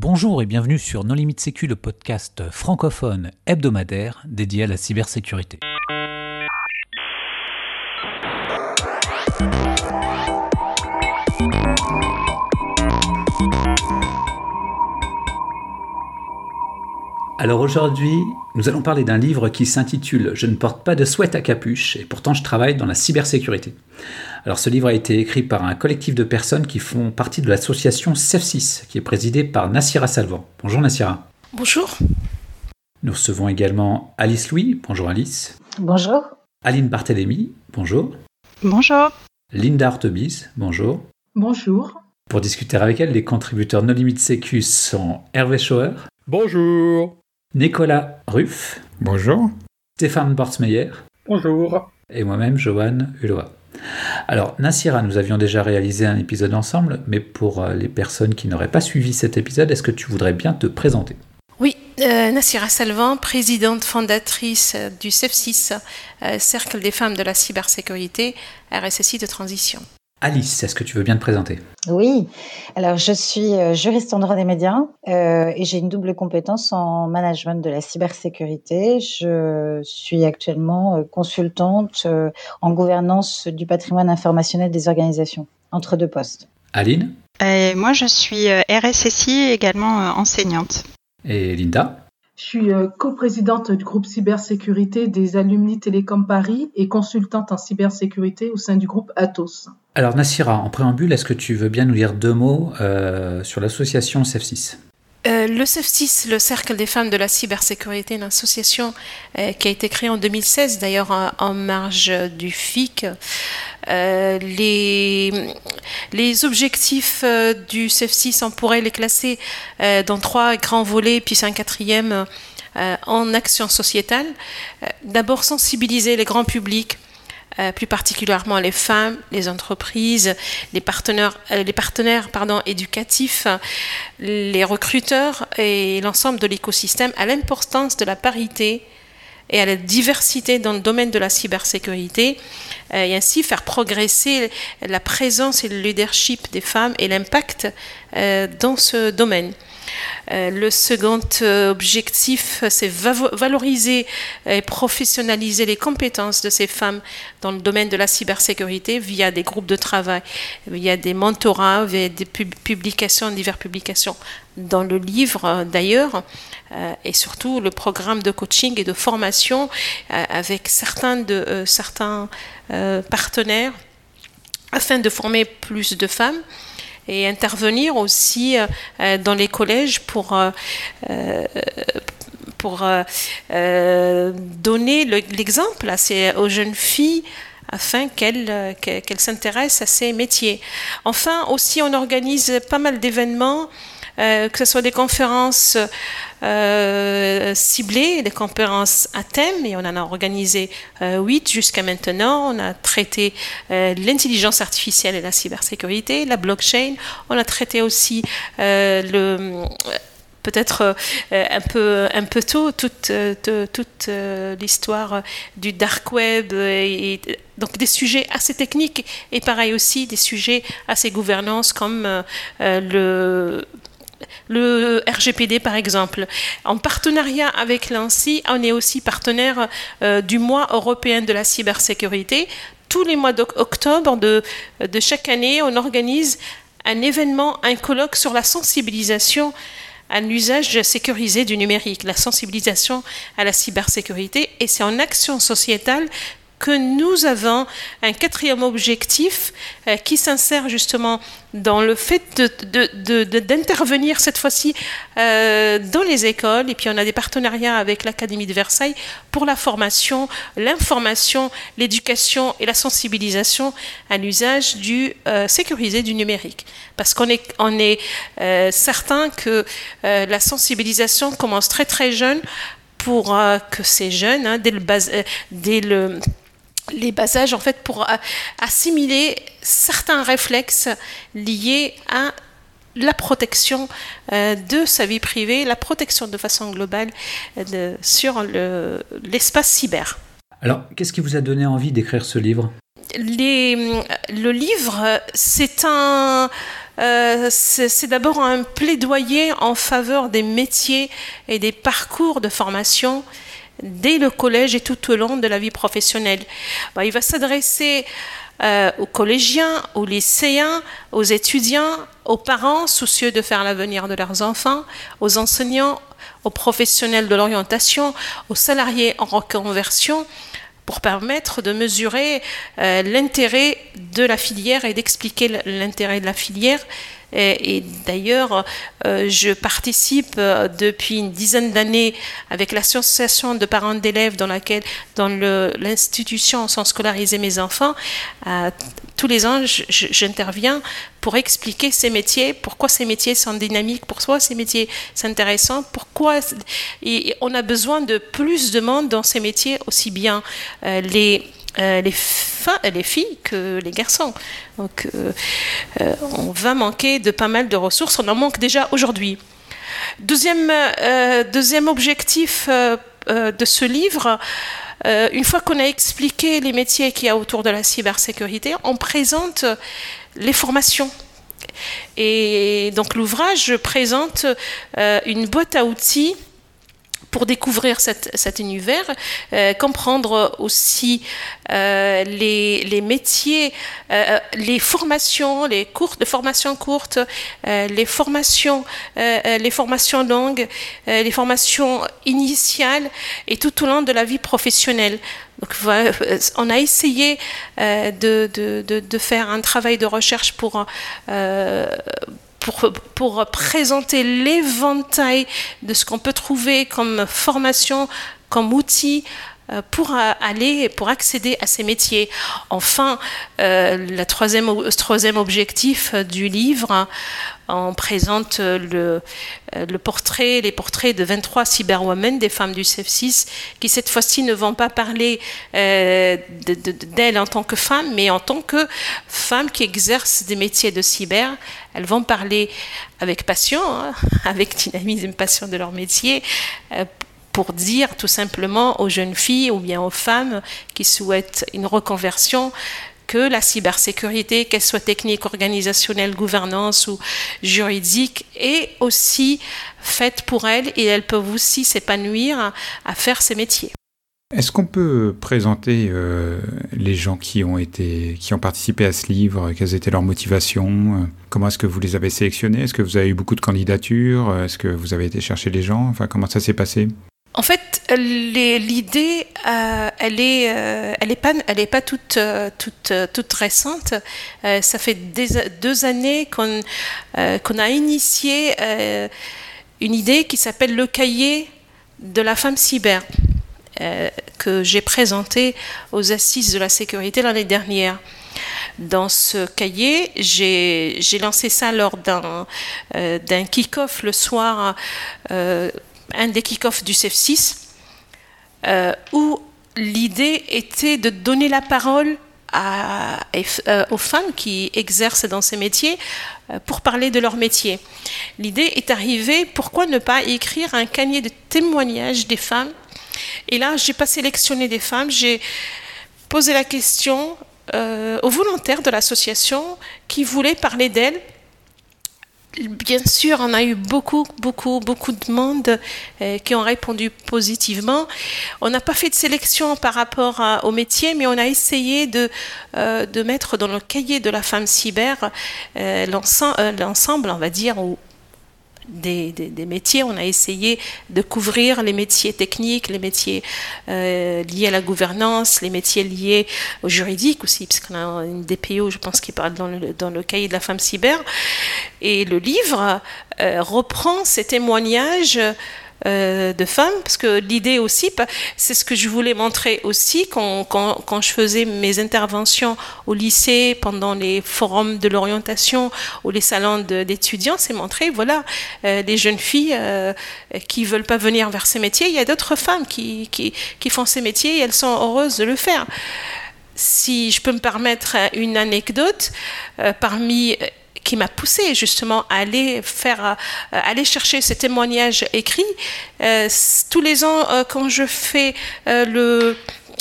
Bonjour et bienvenue sur Non Limite Sécu, le podcast francophone hebdomadaire dédié à la cybersécurité. Alors aujourd'hui, nous allons parler d'un livre qui s'intitule Je ne porte pas de sweat à capuche et pourtant je travaille dans la cybersécurité. Alors ce livre a été écrit par un collectif de personnes qui font partie de l'association CEF6 qui est présidée par Nassira Salvan. Bonjour Nassira. Bonjour. Nous recevons également Alice Louis. Bonjour Alice. Bonjour. Aline Barthélémy. Bonjour. Bonjour. Linda Ortebise. Bonjour. Bonjour. Pour discuter avec elle, les contributeurs No Limit Sécu sont Hervé Schauer. Bonjour. Nicolas Ruff. Bonjour. Stéphane Bortsmeyer. Bonjour. Et moi-même, Johan Hulot. Alors, Nassira, nous avions déjà réalisé un épisode ensemble, mais pour euh, les personnes qui n'auraient pas suivi cet épisode, est-ce que tu voudrais bien te présenter? Oui, euh, Nassira Salvan, présidente fondatrice du CEF6, euh, Cercle des femmes de la cybersécurité, RSSI de transition. Alice, est-ce que tu veux bien te présenter? Oui, alors je suis euh, juriste en droit des médias euh, et j'ai une double compétence en management de la cybersécurité. Je suis actuellement euh, consultante euh, en gouvernance du patrimoine informationnel des organisations, entre deux postes. Aline? Et moi, je suis RSSI, également enseignante. Et Linda? Je suis euh, coprésidente du groupe cybersécurité des Alumni Télécom Paris et consultante en cybersécurité au sein du groupe Atos. Alors Nassira, en préambule, est-ce que tu veux bien nous dire deux mots euh, sur l'association CEF6 Euh, le CEF6, le Cercle des femmes de la cybersécurité, une association euh, qui a été créée en 2016, d'ailleurs en, marge du FIC. Euh, les, objectifs du CEF6, on pourrait les classer dans trois grands volets, puis un quatrième en action sociétale. D'abord, sensibiliser les grands publics euh, plus particulièrement les femmes, les entreprises, les partenaires, euh, les partenaires éducatifs, les recruteurs et l'ensemble de l'écosystème à l'importance de la parité et à la diversité dans le domaine de la cybersécurité euh, et ainsi faire progresser la présence et le leadership des femmes et l'impact dans ce domaine. Euh, le second euh, objectif, c'est va- valoriser et professionnaliser les compétences de ces femmes dans le domaine de la cybersécurité via des groupes de travail, via des mentorats, via des pub- publications, diverses publications. Dans le livre euh, d'ailleurs, et surtout le programme de coaching et de formation avec certains, de, certains partenaires afin de former plus de femmes et intervenir aussi euh, euh, dans les collèges pour, euh, pour donner le- l'exemple aux jeunes filles afin qu'elles que- qu'elles s'intéressent à ces métiers. Enfin, aussi, on organise pas mal d'événements, euh, que ce soit des conférences euh, ciblées, des conférences à thème, et on en a organisé euh, huit jusqu'à maintenant. On a traité l'intelligence artificielle et la cybersécurité, la blockchain. On a traité aussi peut-être un peu un peu tôt toute te- toute l'histoire du dark web donc des sujets assez techniques et pareil aussi des sujets assez gouvernance comme le le RGPD par exemple. En partenariat avec l'ANSI, on est aussi partenaire euh, du mois européen de la cybersécurité. Tous les mois d'octobre de, de chaque année, on organise un événement, un colloque sur la sensibilisation à l'usage sécurisé du numérique, la sensibilisation à la cybersécurité. Et c'est en action sociétale que nous avons un quatrième objectif euh, qui s'insère justement dans le fait d'intervenir cette fois-ci euh, dans les écoles. Et puis on a des partenariats avec l'Académie de Versailles pour la formation, l'information, l'éducation et la sensibilisation à l'usage du euh, sécurisé du numérique. Parce qu'on est, on est certain que la sensibilisation commence très très jeune pour que ces jeunes, hein, dès le les bas âges, en fait, pour assimiler certains réflexes liés à la protection euh, de sa vie privée, la protection de façon globale euh, de, sur l'espace le, cyber. Alors, qu'est-ce qui vous a donné envie d'écrire ce livre? Le livre, c'est un... c'est d'abord un plaidoyer en faveur des métiers et des parcours de formation dès le collège et tout au long de la vie professionnelle. Bah, il va s'adresser euh, aux collégiens, aux lycéens, aux étudiants, aux parents soucieux de faire l'avenir de leurs enfants, aux enseignants, aux professionnels de l'orientation, aux salariés en reconversion, pour permettre de mesurer euh, l'intérêt de la filière et d'expliquer l'intérêt de la filière et, d'ailleurs, euh, je participe euh, depuis une dizaine d'années avec l'association de parents d'élèves dans laquelle, dans l'institution sans scolariser mes enfants, tous les ans, j'interviens pour expliquer ces métiers, pourquoi ces métiers sont dynamiques, pourquoi ces métiers sont intéressants, pourquoi on a besoin de plus de monde dans ces métiers, aussi bien euh, les euh, les, les, filles que les garçons. Donc, euh, euh, on va manquer de pas mal de ressources. On en manque déjà aujourd'hui. Deuxième, deuxième objectif de ce livre, une fois qu'on a expliqué les métiers qu'il y a autour de la cybersécurité, on présente les formations. Et donc l'ouvrage présente une boîte à outils pour découvrir cet univers, euh, comprendre aussi euh, les, métiers, euh, les formations, les cours de formation courte, les formations, les formations longues, les formations initiales et tout au long de la vie professionnelle. Donc on a essayé de, faire un travail de recherche pour pour, présenter l'éventail de ce qu'on peut trouver comme formation, comme outil pour aller, pour accéder à ces métiers. Enfin, euh, le troisième, objectif du livre, on présente le, portrait, les portraits de 23 cyberwomen, des femmes du CF6, qui cette fois-ci ne vont pas parler euh, d'elles en tant que femmes, mais en tant que femmes qui exercent des métiers de cyber. Elles vont parler avec passion, hein, avec dynamisme, passion de leur métier, euh, pour dire tout simplement aux jeunes filles ou bien aux femmes qui souhaitent une reconversion que la cybersécurité, qu'elle soit technique, organisationnelle, gouvernance ou juridique, est aussi faite pour elles et elles peuvent aussi s'épanouir à, faire ces métiers. Est-ce qu'on peut présenter euh, les gens qui ont été, qui ont participé à ce livre Quelles étaient leurs motivations Comment est-ce que vous les avez sélectionnés? Est-ce que vous avez eu beaucoup de candidatures? Est-ce que vous avez été chercher les gens? Enfin, comment ça s'est passé? En fait, l'idée, euh, elle est, euh, pas, toute, euh, récente. ça fait deux années qu'on a initié une idée qui s'appelle le cahier de la femme cyber, que j'ai présenté aux assises de la sécurité l'année dernière. Dans ce cahier, j'ai lancé ça lors d'un kick-off le soir un des kick-offs du CEF6, euh, où l'idée était de donner la parole euh, aux femmes qui exercent dans ces métiers euh, pour parler de leur métier. L'idée est arrivée, pourquoi ne pas écrire un cahier de témoignages des femmes? Et là, j'ai pas sélectionné des femmes, j'ai posé la question aux volontaires de l'association qui voulaient parler d'elles Bien sûr, on a eu beaucoup, beaucoup, beaucoup de monde euh, qui ont répondu positivement. On n'a pas fait de sélection par rapport au métier, mais on a essayé de, euh, de mettre dans le cahier de la femme cyber euh, l'ensemble, on va dire, ou des, métiers. On a essayé de couvrir les métiers techniques, les métiers euh, liés à la gouvernance, les métiers liés au juridique aussi, parce qu'on a une DPO, je pense, qui parle dans le, dans le cahier de la femme cyber. Et le livre euh, reprend ces témoignages euh, de femmes, parce que l'idée aussi, c'est ce que je voulais montrer aussi quand, quand, je faisais mes interventions au lycée, pendant les forums de l'orientation ou les salons d'étudiants, c'est montrer, voilà, euh, les jeunes filles euh, qui veulent pas venir vers ces métiers, il y a d'autres femmes qui, qui, qui font ces métiers et elles sont heureuses de le faire. Si je peux me permettre une anecdote, parmi qui m'a poussé justement à aller faire, euh, aller chercher ces témoignages écrits. Euh, tous les ans, euh, quand je fais le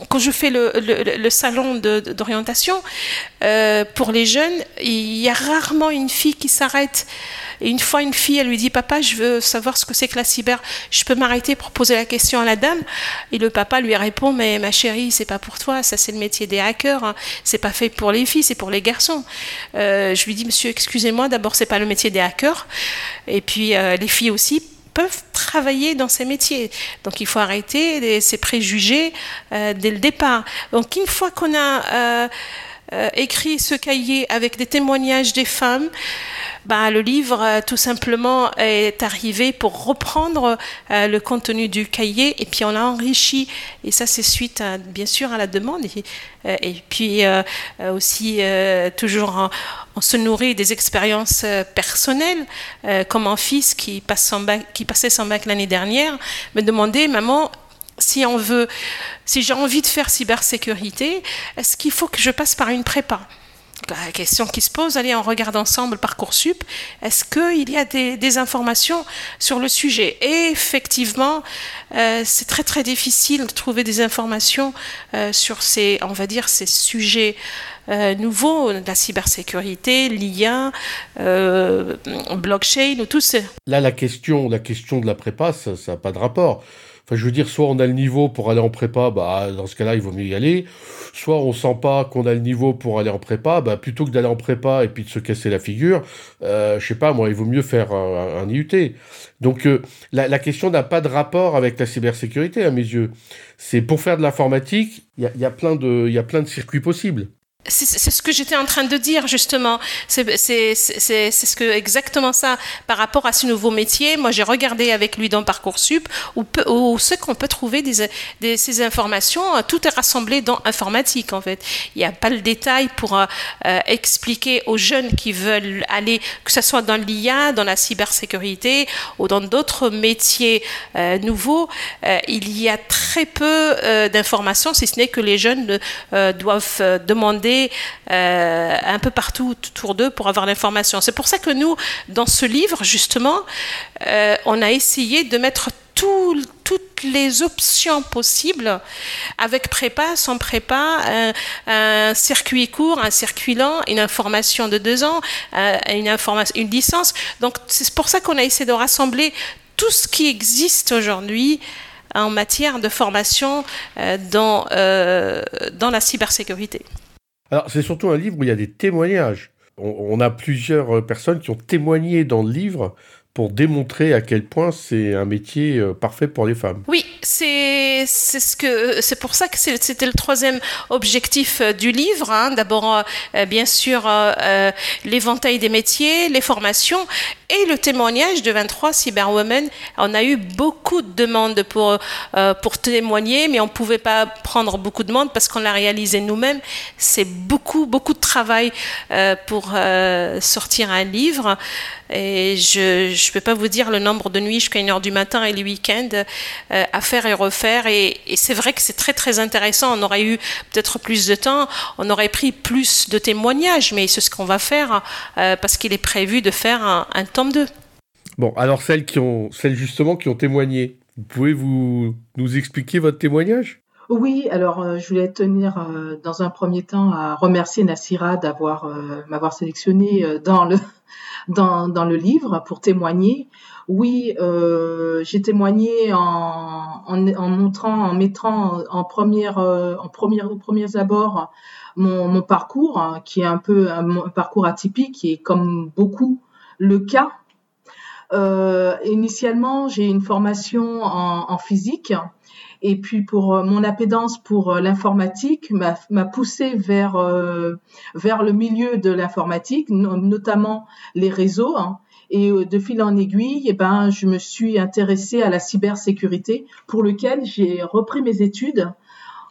quand je fais le, le, salon d'orientation pour les jeunes, il y a rarement une fille qui s'arrête et une fois, une fille, elle lui dit Papa, je veux savoir ce que c'est que la cyber. Je peux m'arrêter pour poser la question à la dame Et le papa lui répond Mais ma chérie, c'est pas pour toi. Ça, c'est le métier des hackers. Hein. C'est pas fait pour les filles, c'est pour les garçons. Euh, je lui dis Monsieur, excusez-moi. D'abord, c'est pas le métier des hackers. Et puis, euh, les filles aussi peuvent travailler dans ces métiers. Donc il faut arrêter ces préjugés euh, dès le départ. Donc une fois qu'on a écrit ce cahier avec des témoignages des femmes, bah, le livre euh, tout simplement est arrivé pour reprendre euh, le contenu du cahier et puis on l'a enrichi. Et ça, c'est suite bien sûr à la demande. Et, euh, puis aussi toujours on se nourrit des expériences personnelles, comme mon fils qui passait son bac l'année dernière, me demandait, maman, si on veut, si j'ai envie de faire cybersécurité, est-ce qu'il faut que je passe par une prépa? La question qui se pose, allez, on regarde ensemble Parcoursup, est-ce qu'il y a des, informations sur le sujet? Et effectivement, euh, c'est très très difficile de trouver des informations euh, sur ces, on va dire, ces sujets euh, nouveaux, la cybersécurité, l'IA, blockchain, ou tout ça. Là, la question, la question de la prépa, ça n'a pas de rapport. Enfin, je veux dire, soit on a le niveau pour aller en prépa, bah, dans ce cas-là, il vaut mieux y aller. Soit on sent pas qu'on a le niveau pour aller en prépa, bah, plutôt que d'aller en prépa et puis de se casser la figure, euh, je sais pas, moi, il vaut mieux faire un, IUT. Donc, euh, la, question n'a pas de rapport avec la cybersécurité, à mes yeux. C'est pour faire de l'informatique, il y a plein de circuits possibles. C'est ce que j'étais en train de dire justement. C'est exactement ça par rapport à ce nouveau métier. Moi, j'ai regardé avec lui dans parcoursup où, où ce qu'on peut trouver des, ces informations. Tout est rassemblé dans informatique en fait. Il n'y a pas le détail pour euh, euh, expliquer aux jeunes qui veulent aller, que ce soit dans l'IA, dans la cybersécurité ou dans d'autres métiers euh, nouveaux. il y a très peu d'informations, si ce n'est que les jeunes doivent demander euh, un peu partout autour d'eux pour avoir l'information. C'est pour ça que nous, dans ce livre, justement, euh, on a essayé de mettre toutes les options possibles, avec prépa, sans prépa, un, circuit court, un circuit lent, une information de deux ans, euh, une, licence. Donc c'est pour ça qu'on a essayé de rassembler tout ce qui existe aujourd'hui en matière de formation dans la cybersécurité. Alors, c'est surtout un livre où il y a des témoignages. On, a plusieurs personnes qui ont témoigné dans le livre pour démontrer à quel point c'est un métier euh, parfait pour les femmes. Oui, c'est ce pour ça que c'était le troisième objectif euh, du livre. Hein. D'abord, euh, bien sûr, l'éventail des métiers, les formations et le témoignage de 23 cyberwomen. On a eu beaucoup de demandes pour, pour témoigner, mais on ne pouvait pas prendre beaucoup de demandes parce qu'on l'a réalisé nous-mêmes. C'est beaucoup, beaucoup de travail pour sortir un livre. Et je ne peux pas vous dire le nombre de nuits jusqu'à 1h du matin et les week-ends à faire et refaire. Et, et c'est vrai que c'est très, très intéressant. On aurait eu peut-être plus de temps, on aurait pris plus de témoignages, mais c'est ce qu'on va faire parce qu'il est prévu de faire un, un Bon, alors celles qui ont, celles justement qui ont témoigné, pouvez vous nous expliquer votre témoignage? Oui, alors euh, je voulais tenir euh, dans un premier temps à remercier Nassira d'avoir euh, m'avoir sélectionné dans le dans, dans, le livre pour témoigner. Oui, j'ai témoigné en, en, montrant, en mettant en première en première aux premiers abords mon, mon parcours hein, qui est un peu un, parcours atypique est comme beaucoup le cas. Euh, initialement, j'ai une formation en, physique et puis pour euh, mon appétence pour euh, l'informatique m'a poussé vers vers le milieu de l'informatique, notamment les réseaux. Hein. Et de fil en aiguille, eh ben, je me suis intéressée à la cybersécurité, pour lequel j'ai repris mes études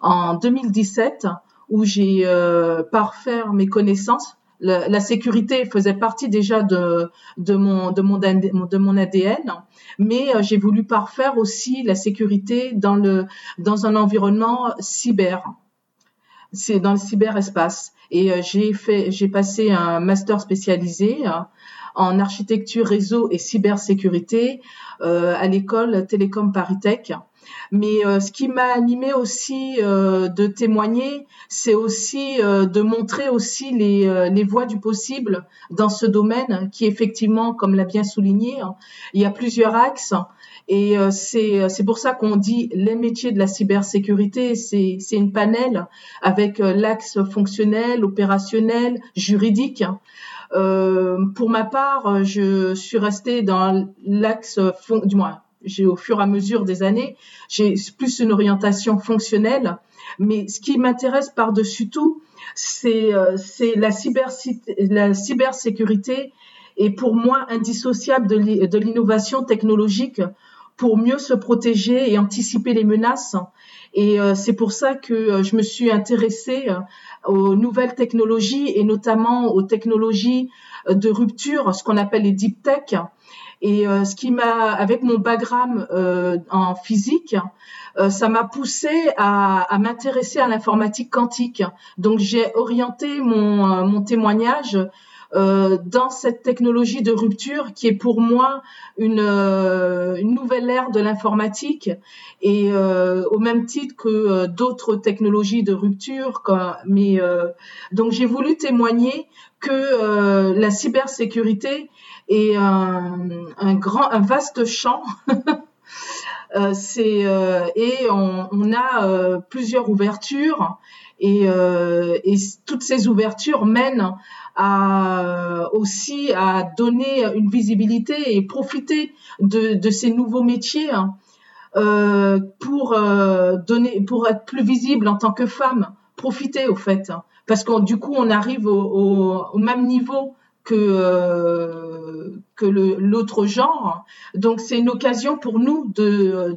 en 2017, où j'ai parfait mes connaissances la, sécurité faisait partie déjà de, mon, ADN, mais euh, j'ai voulu parfaire aussi la sécurité dans, un environnement cyber. C'est dans le cyberespace. Et euh, j'ai passé un master spécialisé euh, en architecture réseau et cybersécurité à l'école Télécom Paris-Tech. Mais euh, ce qui m'a animé aussi euh, de témoigner, c'est aussi euh, de montrer aussi les, les voies du possible dans ce domaine qui effectivement, comme l'a bien souligné, hein, il y a plusieurs axes. Et c'est pour ça qu'on dit les métiers de la cybersécurité, c'est c'est une panel avec l'axe fonctionnel, opérationnel, juridique. Euh, pour ma part, je suis restée dans l'axe, du moins j'ai au fur et à mesure des années, j'ai plus une orientation fonctionnelle. Mais ce qui m'intéresse par-dessus tout, c'est euh, la, la cybersécurité est pour moi indissociable de l'innovation technologique pour mieux se protéger et anticiper les menaces. Et euh, c'est pour ça que euh, je me suis intéressée aux nouvelles technologies et notamment aux technologies de rupture, ce qu'on appelle les deep tech, et euh, ce qui m'a, avec mon background euh, en physique, euh, ça m'a poussé à, à m'intéresser à l'informatique quantique. Donc j'ai orienté mon, mon témoignage euh, dans cette technologie de rupture qui est pour moi une, une nouvelle ère de l'informatique et euh, au même titre que d'autres technologies de rupture. mais donc j'ai voulu témoigner que la cybersécurité et un, grand, un vaste champ. euh, c'est euh, et on, on a euh, plusieurs ouvertures. Et, euh, et, toutes ces ouvertures mènent à aussi à donner une visibilité et profiter de, de ces nouveaux métiers hein, pour donner pour être plus visible en tant que femme profiter au fait parce que du coup on arrive au, au, au même niveau que euh, que l'autre genre. Donc c'est une occasion pour nous de,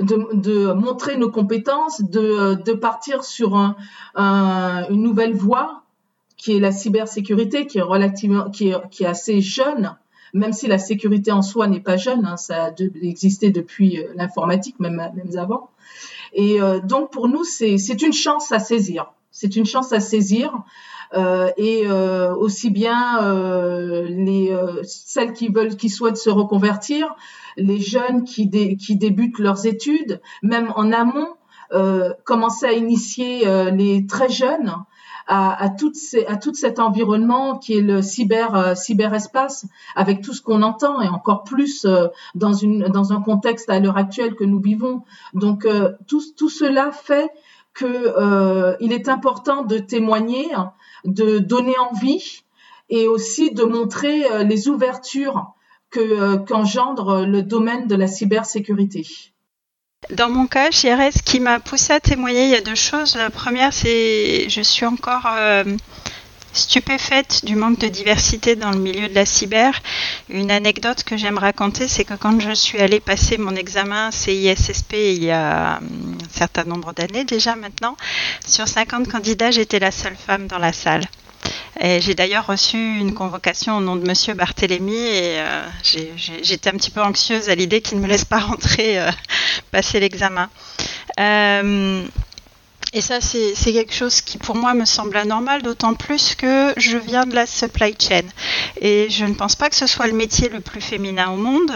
de montrer nos compétences, de, de partir sur un, une nouvelle voie qui est la cybersécurité, qui est relativement, qui est, qui est assez jeune, même si la sécurité en soi n'est pas jeune, hein, ça a existé depuis euh, l'informatique, même, même avant. Et euh, donc pour nous, c'est une chance à saisir. C'est une chance à saisir et euh, aussi bien euh, les celles qui veulent, qui souhaitent se reconvertir, les jeunes qui, qui débutent leurs études, même en amont, commencer à initier les très jeunes à, à, toutes ces, à tout cet environnement qui est le cyber cyberespace avec tout ce qu'on entend et encore plus dans une dans un contexte à l'heure actuelle que nous vivons. Donc tout, tout cela fait que il est important de témoigner de donner envie et aussi de montrer euh, les ouvertures euh, qu'engendre le domaine de la cybersécurité. Dans mon cas, je ce qui m'a poussé à témoigner, il y a deux choses. La première, c'est je suis encore euh, stupéfaite du manque de diversité dans le milieu de la cyber. Une anecdote que j'aime raconter, c'est que quand je suis allée passer mon examen CISSP il y a un certain nombre d'années déjà maintenant, sur 50 candidats, j'étais la seule femme dans la salle. J'ai d'ailleurs reçu une convocation au nom de Monsieur Barthélémy et euh, j'étais un petit peu anxieuse à l'idée qu'il ne me laisse pas rentrer euh, passer l'examen. Euh, et ça, c'est quelque chose qui pour moi me semble anormal, d'autant plus que je viens de la supply chain. Et je ne pense pas que ce soit le métier le plus féminin au monde.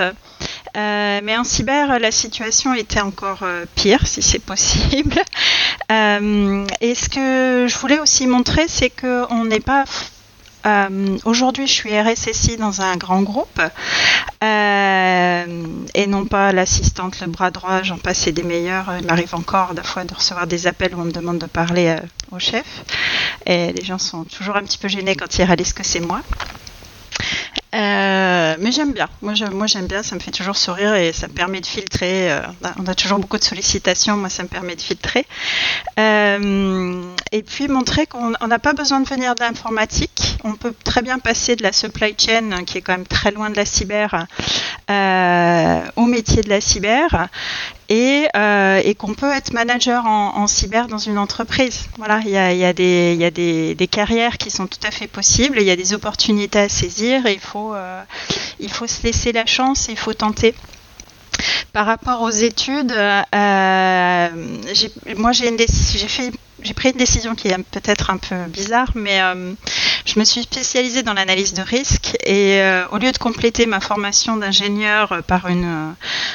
Euh, mais en cyber, la situation était encore euh, pire, si c'est possible. Euh, et ce que je voulais aussi montrer, c'est qu'on n'est pas euh, aujourd'hui, je suis RSSI dans un grand groupe euh, et non pas l'assistante, le bras droit, j'en passe des meilleurs. Il m'arrive encore des fois de recevoir des appels où on me demande de parler euh, au chef et les gens sont toujours un petit peu gênés quand ils réalisent que c'est moi. Mais j'aime bien. Moi, j'aime bien. Ça me fait toujours sourire et ça me permet de filtrer. On a toujours beaucoup de sollicitations. Moi, ça me permet de filtrer. Et puis montrer qu'on n'a pas besoin de venir d'informatique. On peut très bien passer de la supply chain, qui est quand même très loin de la cyber, au métier de la cyber et, euh, qu'on peut être manager en, cyber dans une entreprise. Voilà, il y a, des, carrières qui sont tout à fait possibles, il y a des opportunités à saisir et il faut, euh, il faut se laisser la chance, il faut tenter. Par rapport aux études, euh, moi j'ai fait j'ai pris une décision qui est peut-être un peu bizarre, mais euh, je me suis spécialisée dans l'analyse de risque et au lieu de compléter ma formation d'ingénieur par une,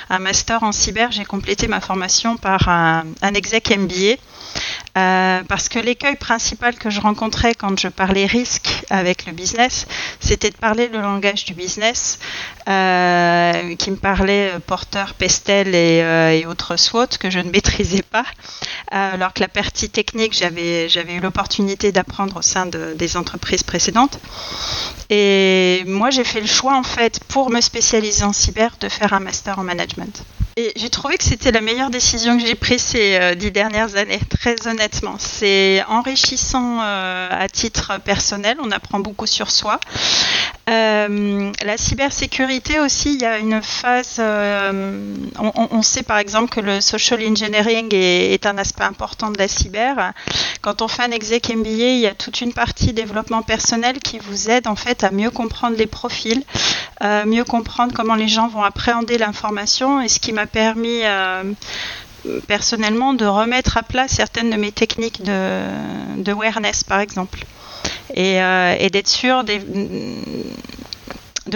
un master en cyber, j'ai complété ma formation par un, exec MBA euh, parce que l'écueil principal que je rencontrais quand je parlais risque avec le business, c'était de parler le langage du business, euh, qui me parlait porteur, pestel et, euh, et, autres SWOT que je ne maîtrisais pas, alors que la partie technique, j'avais j'avais eu l'opportunité d'apprendre au sein de, des entreprises précédentes. Et moi, j'ai fait le choix en fait pour me spécialiser en cyber de faire un master en management. J'ai trouvé que c'était la meilleure décision que j'ai prise ces euh, dix dernières années, très honnêtement. C'est enrichissant euh, à titre personnel, on apprend beaucoup sur soi. Euh, la cybersécurité aussi, il y a une phase. On, sait par exemple que le social engineering est, est, un aspect important de la cyber. Quand on fait un exec MBA, il y a toute une partie développement personnel qui vous aide en fait à mieux comprendre les profils, mieux comprendre comment les gens vont appréhender l'information et ce qui m'a permis euh, personnellement de remettre à plat certaines de mes techniques de, awareness par exemple et, euh, d'être sûr de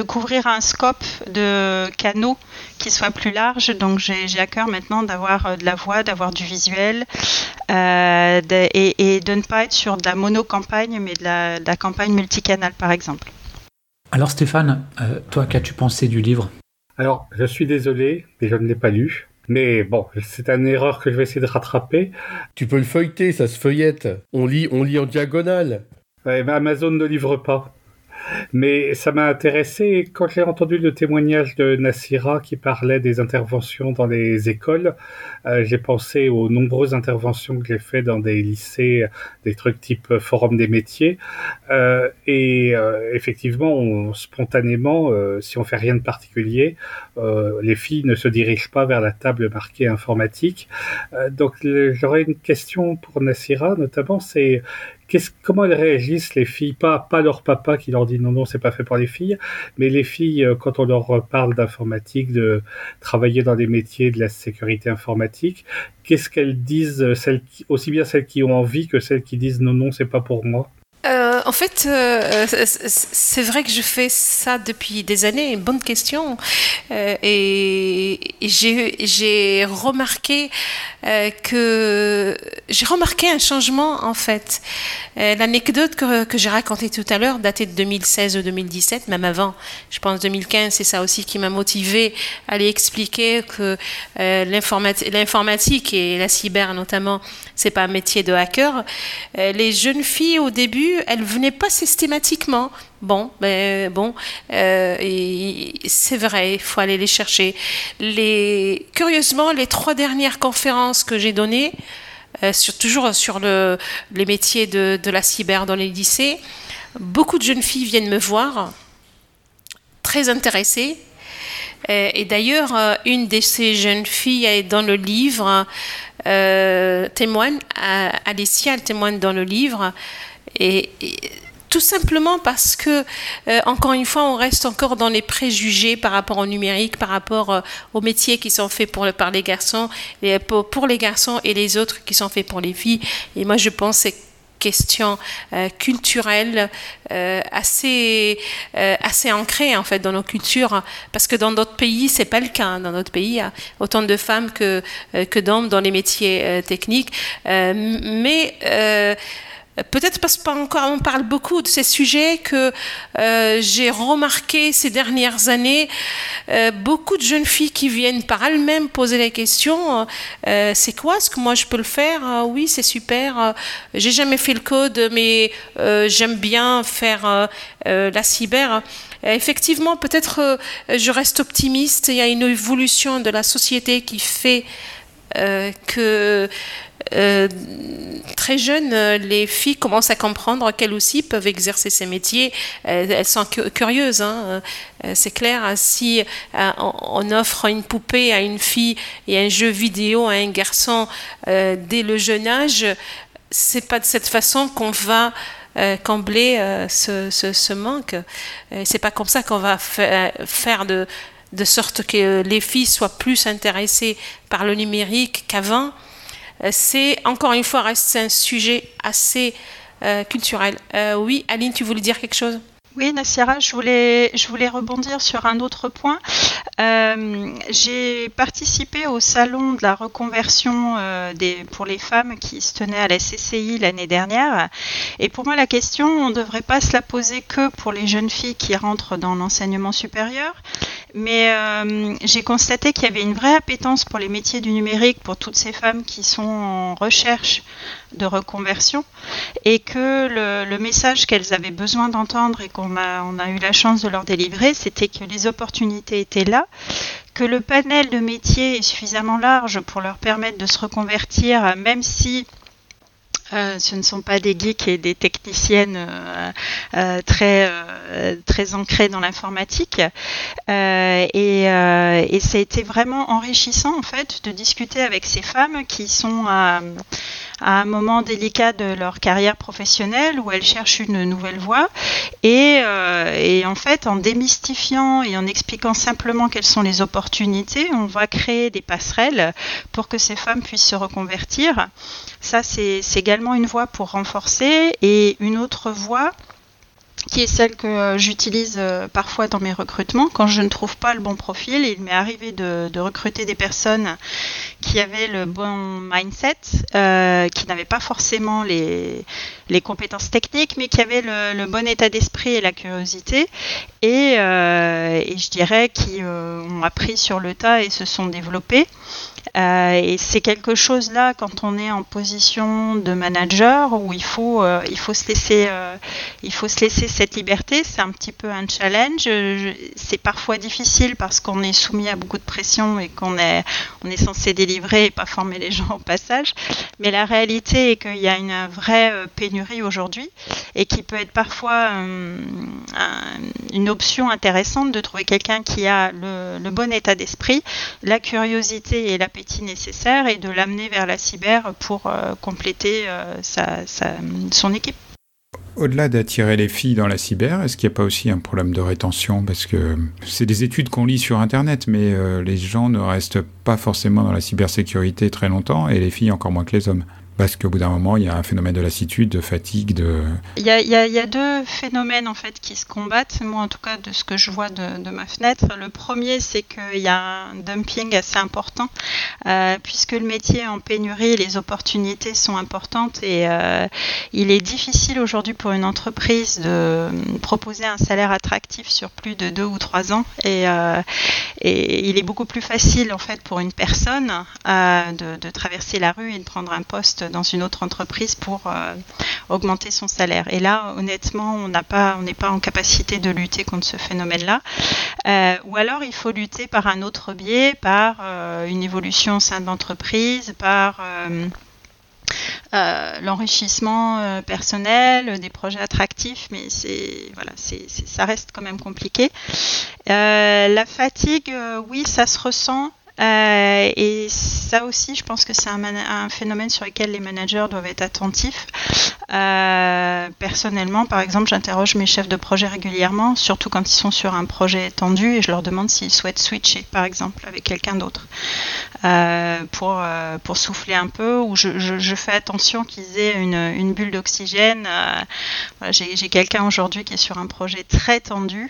couvrir un scope de canaux qui soit plus large. Donc j'ai à cœur maintenant d'avoir euh, de la voix, d'avoir du visuel et, de ne pas être sur de la mono-campagne, mais de la, campagne multicanal par exemple. Alors Stéphane, toi qu'as-tu pensé du livre? Alors je suis désolé, mais je ne l'ai pas lu. Mais bon, c'est une erreur que je vais essayer de rattraper. Tu peux le feuilleter, ça se feuillette. On lit, on lit en diagonale. Ouais, mais Amazon ne livre pas. Mais ça m'a intéressé quand j'ai entendu le témoignage de Nassira qui parlait des interventions dans les écoles. Euh, j'ai pensé aux nombreuses interventions que j'ai fait dans des lycées, des trucs type forum des métiers. Euh, et euh, effectivement, on, spontanément, si on fait rien de particulier, les filles ne se dirigent pas vers la table marquée informatique. Donc j'aurais une question pour Nassira, notamment, c'est comment elles réagissent les filles? Pas pas leur papa qui leur dit non non c'est pas fait pour les filles mais les filles quand on leur parle d'informatique de travailler dans des métiers de la sécurité informatique qu'est-ce qu'elles disent celles qui, aussi bien celles qui ont envie que celles qui disent non non c'est pas pour moi? Euh, en fait, euh, c'est vrai que je fais ça depuis des années. Une bonne question. Euh, et j'ai remarqué euh, que j'ai remarqué un changement en fait. Euh, L'anecdote que, j'ai racontée tout à l'heure datait de 2016 ou 2017, même avant. Je pense 2015, c'est ça aussi qui m'a motivé à aller expliquer que euh, l'informatique et la cyber notamment, c'est pas un métier de hacker. les jeunes filles au début elles venaient pas systématiquement. Bon, ben bon, euh, c'est vrai, il faut aller les chercher. Les, curieusement, les trois dernières conférences que j'ai données, euh, sur, toujours sur le, les métiers de, la cyber dans les lycées, beaucoup de jeunes filles viennent me voir, très intéressées. Euh, et d'ailleurs, une de ces jeunes filles est dans le livre, témoigne, Alicia, elle témoigne dans le livre. Et, tout simplement parce que, euh, encore une fois, on reste encore dans les préjugés par rapport au numérique, par rapport euh, aux métiers qui sont faits pour, par les garçons, et pour, pour, les garçons et les autres qui sont faits pour les filles. Et moi, je pense que question euh, culturelle euh, assez euh, assez ancrée en fait dans nos cultures. Parce que dans d'autres pays c'est pas le cas dans notre pays il y a autant de femmes que que d'hommes dans les métiers techniques. Mais Peut-être parce qu'on parle beaucoup de ces sujets que euh, j'ai remarqué ces dernières années euh, beaucoup de jeunes filles qui viennent par elles-mêmes poser la question euh, c'est quoi ce que moi je peux le faire? Ah oui c'est super. J'ai jamais fait le code mais j'aime bien faire la cyber. Effectivement peut-être je reste optimiste. Il y a une évolution de la société qui fait que euh, très jeunes, euh, les filles commencent à comprendre qu'elles aussi peuvent exercer ces métiers. Euh, elles sont curieuses, hein. c'est clair. Si on offre une poupée à une fille et un jeu vidéo à un garçon dès le jeune âge, c'est pas de cette façon qu'on va euh, combler euh, ce, ce, manque. Euh, c'est pas comme ça qu'on va fa faire de sorte que les filles soient plus intéressées par le numérique qu'avant. C'est encore une fois reste un sujet assez culturel. oui, Aline, tu voulais dire quelque chose? Oui, Nassira, je voulais, je voulais rebondir sur un autre point. Euh, j'ai participé au salon de la reconversion euh, des, pour les femmes qui se tenait à la CCI l'année dernière. Et pour moi, la question, on ne devrait pas se la poser que pour les jeunes filles qui rentrent dans l'enseignement supérieur. Mais euh, j'ai constaté qu'il y avait une vraie appétence pour les métiers du numérique pour toutes ces femmes qui sont en recherche de reconversion et que le, le message qu'elles avaient besoin d'entendre et qu'on on a eu la chance de leur délivrer, c'était que les opportunités étaient là, que le panel de métiers est suffisamment large pour leur permettre de se reconvertir, même si euh, ce ne sont pas des geeks et des techniciennes euh, euh, très très ancrées dans l'informatique. Et, et ça a été vraiment enrichissant en fait de discuter avec ces femmes qui sont à un moment délicat de leur carrière professionnelle où elles cherchent une nouvelle voie. Et, euh, et, en fait, en démystifiant et en expliquant simplement quelles sont les opportunités, on va créer des passerelles pour que ces femmes puissent se reconvertir. Ça, c'est également une voie pour renforcer. Et une autre voie, qui est celle que euh, j'utilise euh, parfois dans mes recrutements. Quand je ne trouve pas le bon profil, il m'est arrivé de, recruter des personnes qui avaient le bon mindset, euh, qui n'avaient pas forcément les, compétences techniques, mais qui avaient le, bon état d'esprit et la curiosité, et, et je dirais qui ont appris sur le tas et se sont développés. Euh, et c'est quelque chose là quand on est en position de manager où il faut euh, il faut se laisser euh, il faut se laisser cette liberté. C'est un petit peu un challenge. C'est parfois difficile parce qu'on est soumis à beaucoup de pression et qu'on est on est censé délivrer et pas former les gens au passage. Mais la réalité est qu'il y a une vraie pénurie aujourd'hui et qui peut être parfois une option intéressante de trouver quelqu'un qui a le, le bon état d'esprit, la curiosité et nécessaire et de l'amener vers la cyber pour euh, compléter euh, son équipe. Au-delà d'attirer les filles dans la cyber, est-ce qu'il n'y a pas aussi un problème de rétention? Parce que c'est des études qu'on lit sur Internet, mais euh, les gens ne restent pas forcément dans la cybersécurité très longtemps, et les filles encore moins que les hommes parce qu'au bout d'un moment, il y a un phénomène de lassitude, de fatigue, de... Il y, a, deux phénomènes en fait qui se combattent, moi en tout cas de ce que je vois de, ma fenêtre. Le premier, c'est qu'il y a un dumping assez important, euh, puisque le métier est en pénurie, les opportunités sont importantes et euh, il est difficile aujourd'hui pour une entreprise de proposer un salaire attractif sur plus de deux ou trois ans et, euh, il est beaucoup plus facile en fait pour une personne de traverser la rue et de prendre un poste dans une autre entreprise pour euh, augmenter son salaire. Et là, honnêtement, on n'a pas, on n'est pas en capacité de lutter contre ce phénomène-là. Euh, ou alors, il faut lutter par un autre biais, par euh, une évolution au sein de l'entreprise, par l'enrichissement personnel, des projets attractifs, mais c'est voilà, c'est, ça reste quand même compliqué. la fatigue, oui, ça se ressent. Euh, et ça aussi, je pense que c'est un, un, phénomène sur lequel les managers doivent être attentifs. Euh, personnellement, par exemple, j'interroge mes chefs de projet régulièrement, surtout quand ils sont sur un projet tendu, et je leur demande s'ils souhaitent switcher, par exemple, avec quelqu'un d'autre, euh, pour, euh, pour souffler un peu, ou je, je, fais attention qu'ils aient une, bulle d'oxygène. J'ai quelqu'un aujourd'hui qui est sur un projet très tendu.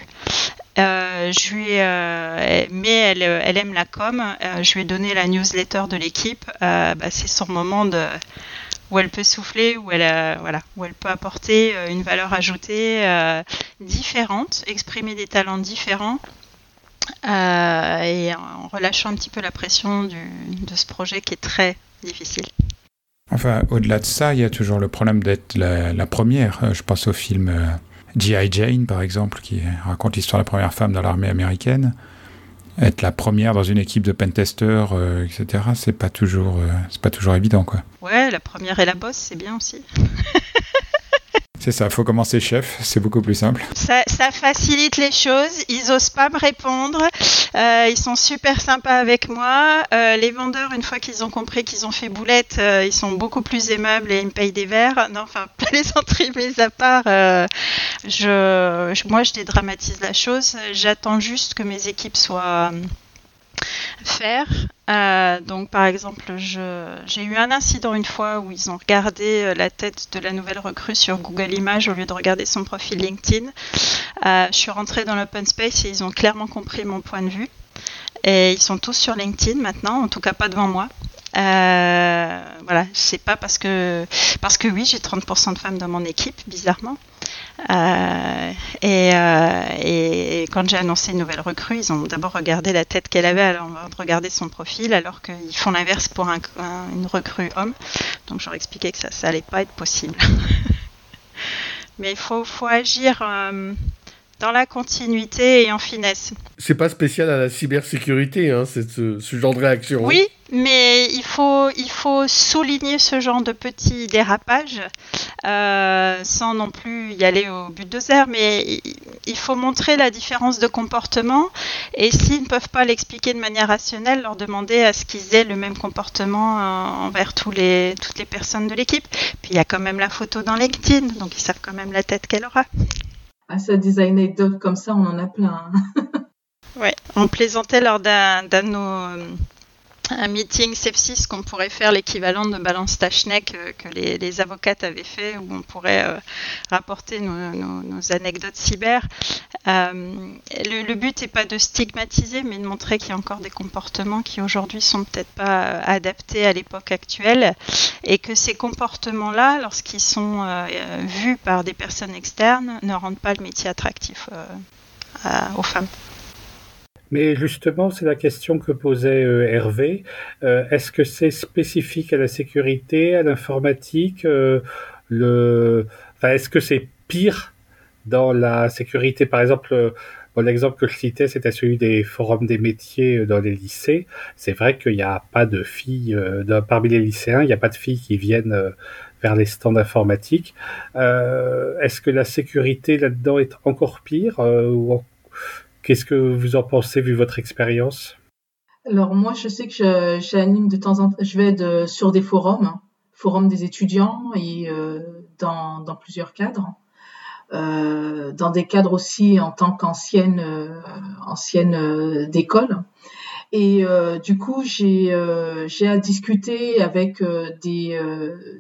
Je lui, euh, mais elle, aime la com. Je lui ai donné la newsletter de l'équipe. Bah, c'est son moment de, où elle peut souffler, où elle, euh, voilà, où elle peut apporter une valeur ajoutée différente, exprimer des talents différents. et en relâchant un petit peu la pression de ce projet qui est très difficile. Enfin, au-delà de ça, il y a toujours le problème d'être la, la, première. Je pense au film G.I. Jane, par exemple, qui raconte l'histoire de la première femme dans l'armée américaine. Être la première dans une équipe de pentesters, euh, etc., c'est pas toujours, euh, c'est pas toujours évident, quoi. Ouais, la première et la bosse, c'est bien aussi. C'est ça, faut commencer chef, c'est beaucoup plus simple. Ça, facilite les choses, ils osent pas me répondre, euh, ils sont super sympas avec moi. Euh, les vendeurs, une fois qu'ils ont compris qu'ils ont fait boulette, euh, ils sont beaucoup plus aimables et ils me payent des verres. Non, enfin, les mis à part, moi je dédramatise la chose, j'attends juste que mes équipes soient faire. Euh, donc, par exemple, j'ai eu un incident une fois où ils ont regardé euh, la tête de la nouvelle recrue sur Google Images au lieu de regarder son profil LinkedIn. Euh, je suis rentrée dans l'open space et ils ont clairement compris mon point de vue. Et ils sont tous sur LinkedIn maintenant, en tout cas pas devant moi. Voilà, c'est pas parce que parce que oui, j'ai 30% de femmes dans mon équipe, bizarrement. Euh, et, euh, et, quand j'ai annoncé une nouvelle recrue, ils ont d'abord regardé la tête qu'elle avait avant de regarder son profil, alors qu'ils font l'inverse pour un, une recrue homme. Donc je leur expliquais que ça, ça allait pas être possible. Mais il faut, faut agir. Euh, dans la continuité et en finesse. C'est pas spécial à la cybersécurité, hein, ce, ce, genre de réaction. Hein. Oui, mais il faut, il faut souligner ce genre de petits dérapages euh, sans non plus y aller au but de zère, mais il faut montrer la différence de comportement et s'ils ne peuvent pas l'expliquer de manière rationnelle, leur demander à ce qu'ils aient le même comportement euh, envers tous les, toutes les personnes de l'équipe. Puis il y a quand même la photo dans LinkedIn, donc ils savent quand même la tête qu'elle aura. Ah, ça, des anecdotes comme ça, on en a plein. Hein. ouais, on plaisantait lors d'un de nos euh, un meeting sepsis qu'on pourrait faire l'équivalent de balance Tachnek euh, que les, avocates avaient fait, où on pourrait euh, rapporter nos, anecdotes cyber. le, but n'est pas de stigmatiser, mais de montrer qu'il y a encore des comportements qui aujourd'hui sont peut-être pas adaptés à l'époque actuelle, et que ces comportements-là, lorsqu'ils sont vus par des personnes externes, ne rendent pas le métier attractif aux femmes. Mais justement, c'est la question que posait euh, Hervé. Euh, est-ce que c'est spécifique à la sécurité, à l'informatique euh, enfin, Est-ce que c'est pire dans la sécurité? Par exemple, l'exemple que je citais, c'était celui des forums des métiers dans les lycées. C'est vrai qu'il n'y a pas de filles, parmi les lycéens, il n'y a pas de filles qui viennent vers les stands informatiques. Est-ce que la sécurité là-dedans est encore pire ou Qu'est-ce que vous en pensez vu votre expérience? Alors moi, je sais que j'anime de temps en temps, je vais sur des forums, forums des étudiants et euh, dans, plusieurs cadres. Euh, dans des cadres aussi en tant qu'ancienne ancienne euh, d'école. Et euh, du coup, j'ai euh, j'ai à discuter avec euh, des,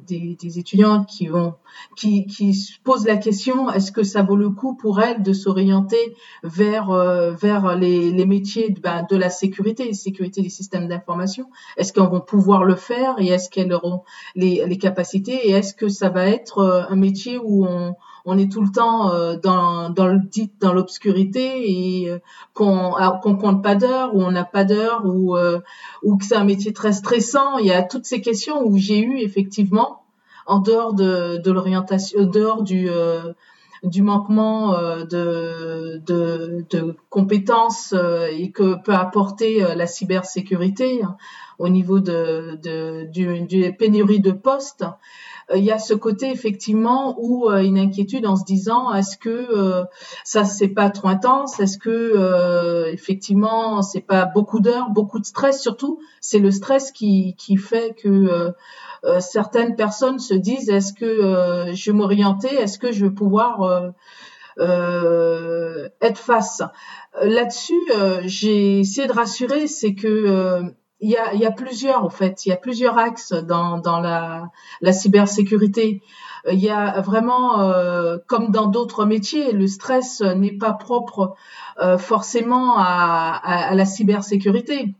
des, des étudiants qui vont qui qui se posent la question est-ce que ça vaut le coup pour elles de s'orienter vers vers les, les métiers de, ben, de la sécurité, sécurité des systèmes d'information? Est-ce qu'elles vont pouvoir le faire et est-ce qu'elles auront les, les capacités? Et est-ce que ça va être un métier où on on est tout le temps euh, dans, dans l'obscurité et euh, qu'on qu'on compte pas d'heures ou on n'a pas d'heures ou euh, ou que c'est un métier très stressant. Il y a toutes ces questions où j'ai eu effectivement en dehors de, de l'orientation, en dehors du du manquement de, de, compétences et que peut apporter la cybersécurité hein, au niveau de, de, pénurie de postes. Euh, il y a ce côté effectivement où euh, une inquiétude en se disant est-ce que euh, ça c'est pas trop intense? Est-ce que effectivement c'est pas beaucoup d'heures, beaucoup de stress? Surtout, c'est le stress qui, qui fait que certaines personnes se disent est-ce que je vais m'orienter? Est-ce que je vais pouvoir être face? Là-dessus, j'ai essayé de rassurer, c'est que il y a, il y a plusieurs, en fait, il y a plusieurs axes dans, dans la, la cybersécurité. Il y a vraiment, euh, comme dans d'autres métiers, le stress n'est pas propre euh, forcément à, à, la cybersécurité.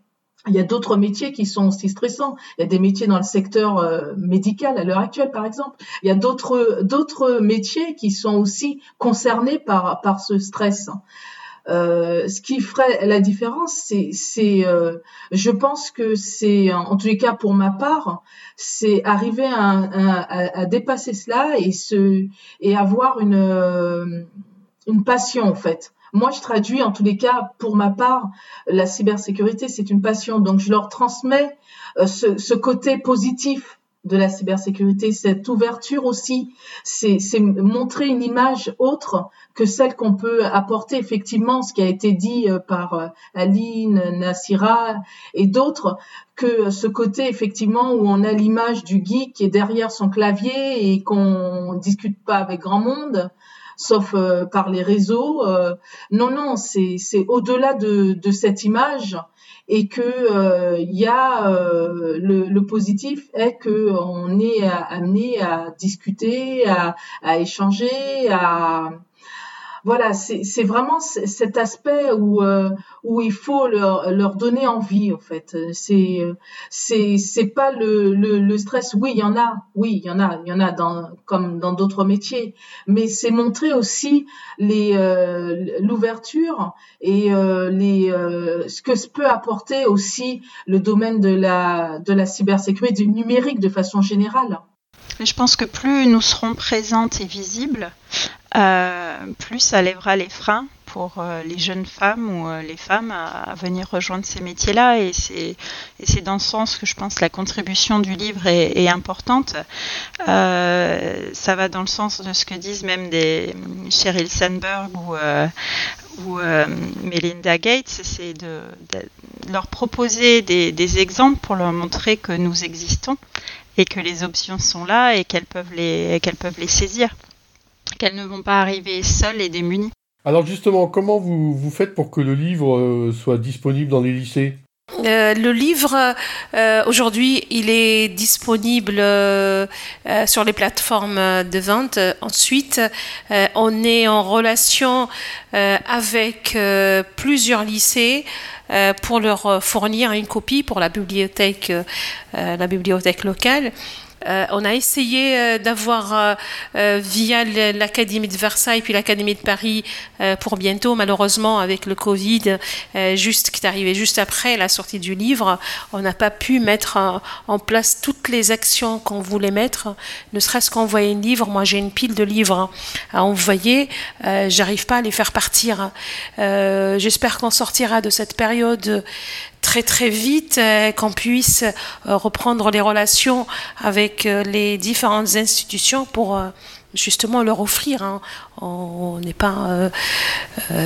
Il y a d'autres métiers qui sont aussi stressants. Il y a des métiers dans le secteur euh, médical à l'heure actuelle, par exemple. Il y a d'autres d'autres métiers qui sont aussi concernés par par ce stress. Euh, ce qui ferait la différence, c'est, euh, je pense que c'est, en tous les cas pour ma part, c'est arriver à, à, à, dépasser cela et se et avoir une euh, une passion en fait. Moi, je traduis en tous les cas, pour ma part, la cybersécurité, c'est une passion. Donc, je leur transmets ce, ce côté positif de la cybersécurité, cette ouverture aussi, c'est montrer une image autre que celle qu'on peut apporter effectivement, ce qui a été dit euh, par euh, Aline, Nassira et d'autres, que ce côté effectivement où on a l'image du geek qui est derrière son clavier et qu'on discute pas avec grand monde, sauf par les réseaux. non, non, c'est au-delà de, de cette image et que il y a le, le, positif est que on est amené à discuter, à, à échanger, à voilà, c'est vraiment cet aspect où euh, il faut leur, donner envie en fait. C'est c'est pas le, le, stress. Oui, il y en a. Oui, il y en a. Il y en a dans comme dans d'autres métiers. Mais c'est montrer aussi euh, l'ouverture et euh, les ce que peut apporter aussi le domaine de la de la cybersécurité du numérique de façon générale. Je pense que plus nous serons présentes et visibles, plus ça lèvera les freins pour euh, les jeunes femmes ou euh, les femmes à, venir rejoindre ces métiers-là. Et c'est dans ce sens que je pense que la contribution du livre est, importante. ça va dans le sens de ce que disent même des Sheryl Sandberg ou, Melinda Gates, c'est de, leur proposer des, exemples pour leur montrer que nous existons et que les options sont là et qu'elles peuvent les saisir, qu'elles ne vont pas arriver seules et démunies. Alors justement, comment vous, vous faites pour que le livre euh, soit disponible dans les lycées? Euh, le livre, euh, aujourd'hui, il est disponible sur les plateformes de vente. Ensuite, on est en relation avec plusieurs lycées euh, pour leur fournir une copie pour la bibliothèque, euh, la bibliothèque locale. Euh, on a essayé euh, d'avoir euh, via l'Académie de Versailles puis l'Académie de Paris pour bientôt. Malheureusement, avec le Covid, juste qui est arrivé juste après la sortie du livre, on n'a pas pu mettre en, place toutes les actions qu'on voulait mettre. Ne serait-ce qu'envoyer un livre. Moi, j'ai une pile de livres à envoyer. J'arrive pas à les faire partir. J'espère qu'on sortira de cette période très très vite, euh, qu'on puisse euh, reprendre les relations avec euh, les différentes institutions pour justement leur offrir. Hein. On n'est pas.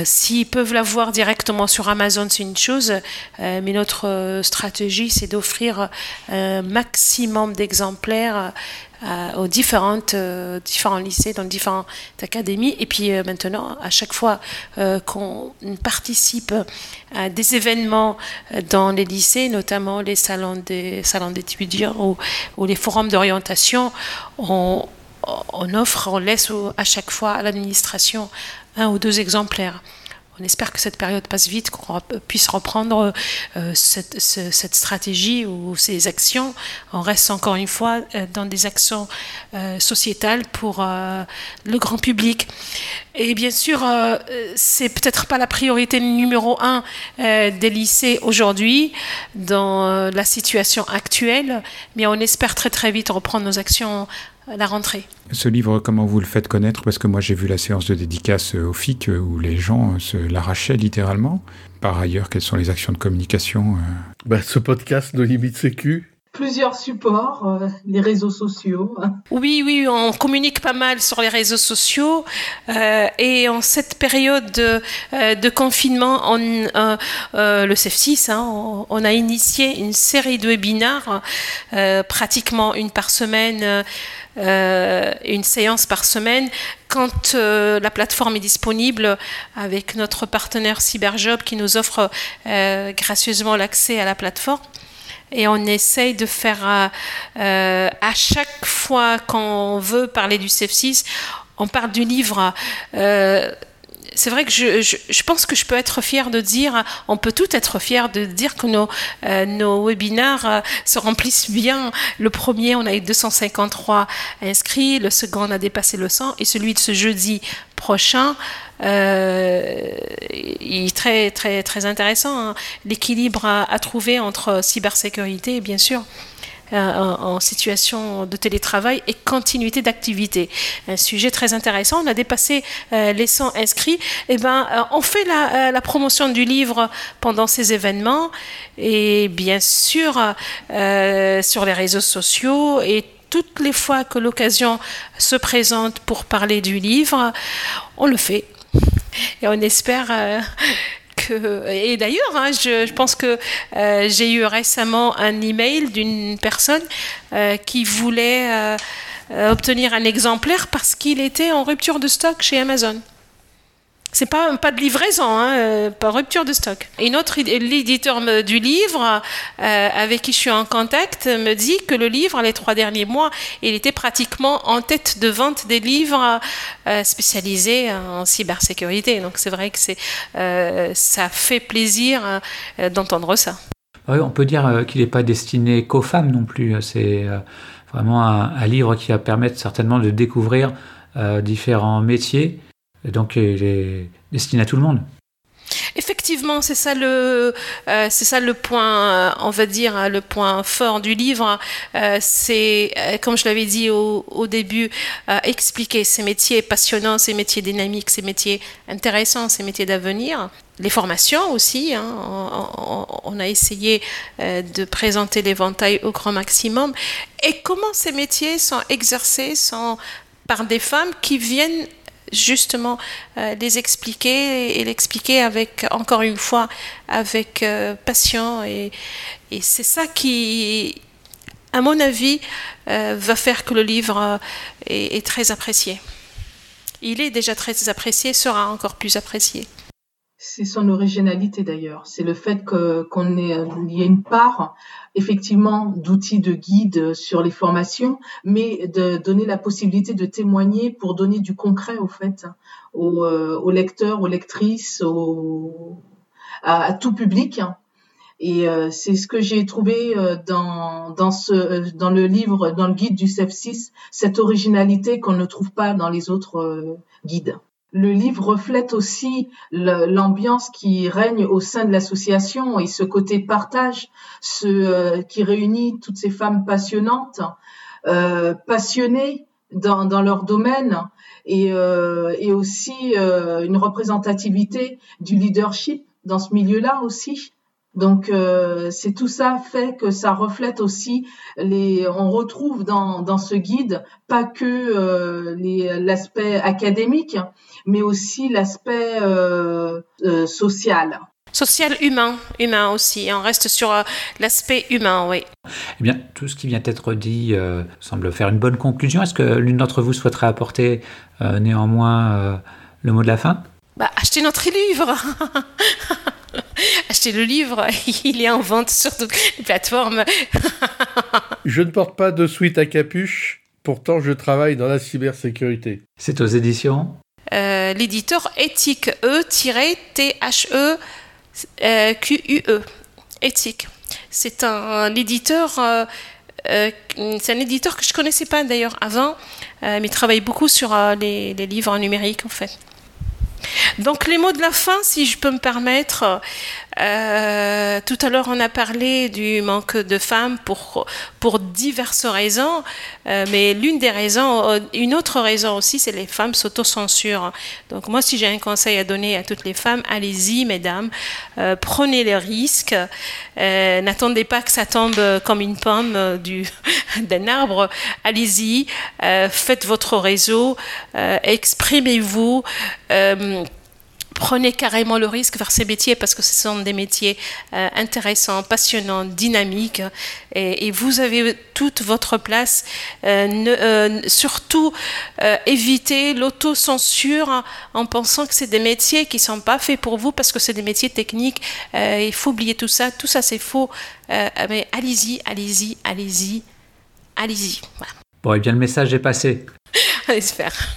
S'ils peuvent l'avoir directement sur Amazon, c'est une chose, mais notre stratégie, c'est d'offrir un maximum d'exemplaires euh, aux différentes, euh, différents lycées, dans différentes académies. Et puis euh, maintenant, à chaque fois qu'on participe à des événements dans les lycées, notamment les salons des salons d'étudiants ou, ou, les forums d'orientation, on, on offre, on laisse à chaque fois à l'administration un ou deux exemplaires. On espère que cette période passe vite, qu'on puisse reprendre euh, cette, stratégie ou ces actions. On reste encore une fois euh, dans des actions euh, sociétales pour le grand public. Et bien sûr, c'est peut-être pas la priorité numéro un des lycées aujourd'hui dans la situation actuelle, mais on espère très très vite reprendre nos actions la rentrée. Ce livre, comment vous le faites connaître? Parce que moi j'ai vu la séance de dédicace au FIC euh, où les gens euh, se l'arrachaient littéralement. Par ailleurs, quelles sont les actions de communication euh? bah, Ce podcast de Limite Sécu, plusieurs supports, les réseaux sociaux. Oui, oui, on communique pas mal sur les réseaux sociaux et en cette période de, confinement, on, le CEF6, hein, on, a initié une série de webinaires, pratiquement une par semaine euh, une séance par semaine quand euh, la plateforme est disponible avec notre partenaire Cyberjob qui nous offre euh, gracieusement l'accès à la plateforme. Et on essaye de faire à chaque fois qu'on veut parler du CF6, on parle du livre c'est vrai que je, pense que je peux être fière de dire, on peut tout être fier de dire que nos, euh, nos webinaires euh, se remplissent bien. Le premier, on a eu 253 inscrits, le second, on a dépassé le 100, et celui de ce jeudi prochain, euh, il est très, très, très intéressant. Hein. L'équilibre à, à, trouver entre cybersécurité, bien sûr, en, situation de télétravail et continuité d'activité. Un sujet très intéressant. On a dépassé euh, les 100 inscrits. Et eh ben, euh, on fait la, promotion du livre pendant ces événements et bien sûr sur les réseaux sociaux et toutes les fois que l'occasion se présente pour parler du livre, on le fait. Et on espère et d'ailleurs, hein, je, pense que euh, j'ai eu récemment un email d'une personne euh, qui voulait obtenir un exemplaire parce qu'il était en rupture de stock chez Amazon. C'est pas pas de livraison, hein, euh, pas rupture de stock. Et notre l'éditeur du livre, euh, avec qui je suis en contact, me dit que le livre, les trois derniers mois, il était pratiquement en tête de vente des livres euh, spécialisés en cybersécurité. Donc c'est vrai que c'est ça fait plaisir d'entendre ça. Oui, on peut dire qu'il n'est pas destiné qu'aux femmes non plus. C'est vraiment un, un, livre qui va permettre certainement de découvrir différents métiers et donc, il est destiné à tout le monde. Effectivement, c'est ça le, euh, c'est ça le point, euh, on va dire hein, le point fort du livre. Euh, c'est, comme je l'avais dit au, au début, expliquer ces métiers passionnants, ces métiers dynamiques, ces métiers intéressants, ces métiers d'avenir. Les formations aussi. Hein, on, on, a essayé de présenter l'éventail au grand maximum. Et comment ces métiers sont exercés sont par des femmes qui viennent justement euh, les expliquer et, l'expliquer avec, encore une fois, avec euh, passion. Et, c'est ça qui, à mon avis, euh, va faire que le livre est, très apprécié. Il est déjà très apprécié, sera encore plus apprécié. C'est son originalité d'ailleurs. C'est le fait qu'on ait, il y ait une part effectivement d'outils de guide sur les formations, mais de donner la possibilité de témoigner pour donner du concret au fait aux, euh, lecteurs, aux lectrices, à, tout public. Et euh, c'est ce que j'ai trouvé euh, dans, le livre, dans le guide du sepsis, cette originalité qu'on ne trouve pas dans les autres guides. Le livre reflète aussi l'ambiance qui règne au sein de l'association et ce côté partage, ce euh, qui réunit toutes ces femmes passionnantes, euh, passionnées dans, dans, leur domaine et, euh, et aussi une représentativité du leadership dans ce milieu-là aussi. Donc euh, c'est tout ça fait que ça reflète aussi les on retrouve dans, dans ce guide pas que euh, l'aspect académique mais aussi l'aspect euh, euh, social. Social humain, humain aussi. On reste sur euh, l'aspect humain, oui. Eh bien, tout ce qui vient d'être dit semble faire une bonne conclusion. Est-ce que l'une d'entre vous souhaiterait apporter néanmoins le mot de la fin? Bah, Achetez notre livre Le livre, il est en vente sur toutes les plateformes. je ne porte pas de suite à capuche, pourtant je travaille dans la cybersécurité. C'est aux éditions? Euh, L'éditeur éthique, E-T-H-E-Q-U-E. E. Éthique. C'est un, éditeur. Euh, euh, c'est un éditeur que je connaissais pas d'ailleurs avant, mais il travaille beaucoup sur les, les livres numériques en fait. Donc les mots de la fin, si je peux me permettre, euh, tout à l'heure on a parlé du manque de femmes pour, pour diverses raisons, euh, mais l'une des raisons, euh, une autre raison aussi, c'est les femmes s'autocensurent. Donc moi si j'ai un conseil à donner à toutes les femmes, allez-y mesdames, prenez les risques, n'attendez pas que ça tombe comme une pomme du, d'un arbre, allez-y, faites votre réseau, exprimez-vous prenez carrément le risque vers ces métiers parce que ce sont des métiers euh, intéressants, passionnants, dynamiques et, vous avez toute votre place. Euh, euh, surtout, évitez l'autocensure en pensant que c'est des métiers qui ne sont pas faits pour vous parce que c'est des métiers techniques. il faut oublier tout ça. Tout ça, c'est faux. mais allez-y, allez-y, allez-y, allez-y. Bon, et eh bien, le message est passé. J'espère.